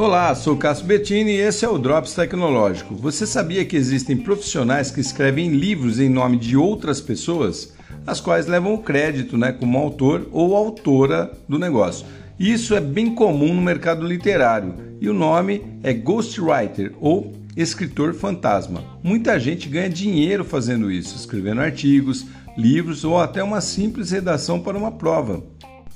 Olá, sou Cássio Bettini e esse é o Drops Tecnológico. Você sabia que existem profissionais que escrevem livros em nome de outras pessoas, as quais levam o crédito né, como autor ou autora do negócio? Isso é bem comum no mercado literário e o nome é ghostwriter ou escritor fantasma. Muita gente ganha dinheiro fazendo isso, escrevendo artigos, livros ou até uma simples redação para uma prova.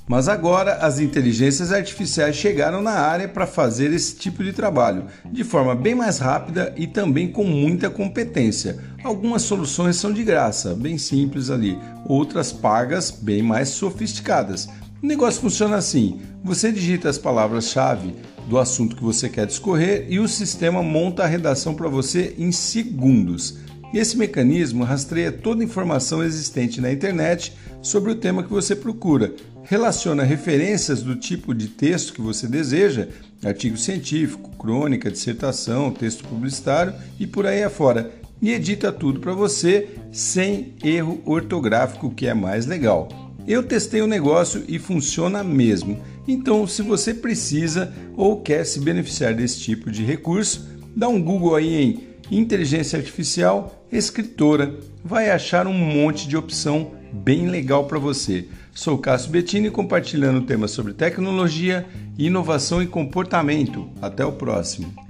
Mas agora as inteligências artificiais chegaram na área para fazer esse tipo de trabalho de forma bem mais rápida e também com muita competência. Algumas soluções são de graça, bem simples ali, outras pagas, bem mais sofisticadas. O negócio funciona assim: você digita as palavras-chave do assunto que você quer discorrer e o sistema monta a redação para você em segundos. Esse mecanismo rastreia toda a informação existente na internet sobre o tema que você procura, relaciona referências do tipo de texto que você deseja, artigo científico, crônica, dissertação, texto publicitário e por aí afora, e edita tudo para você sem erro ortográfico, que é mais legal. Eu testei o negócio e funciona mesmo. Então, se você precisa ou quer se beneficiar desse tipo de recurso, dá um Google aí em inteligência artificial, escritora, vai achar um monte de opção bem legal para você. Sou Cássio Bettini compartilhando temas sobre tecnologia, inovação e comportamento. Até o próximo.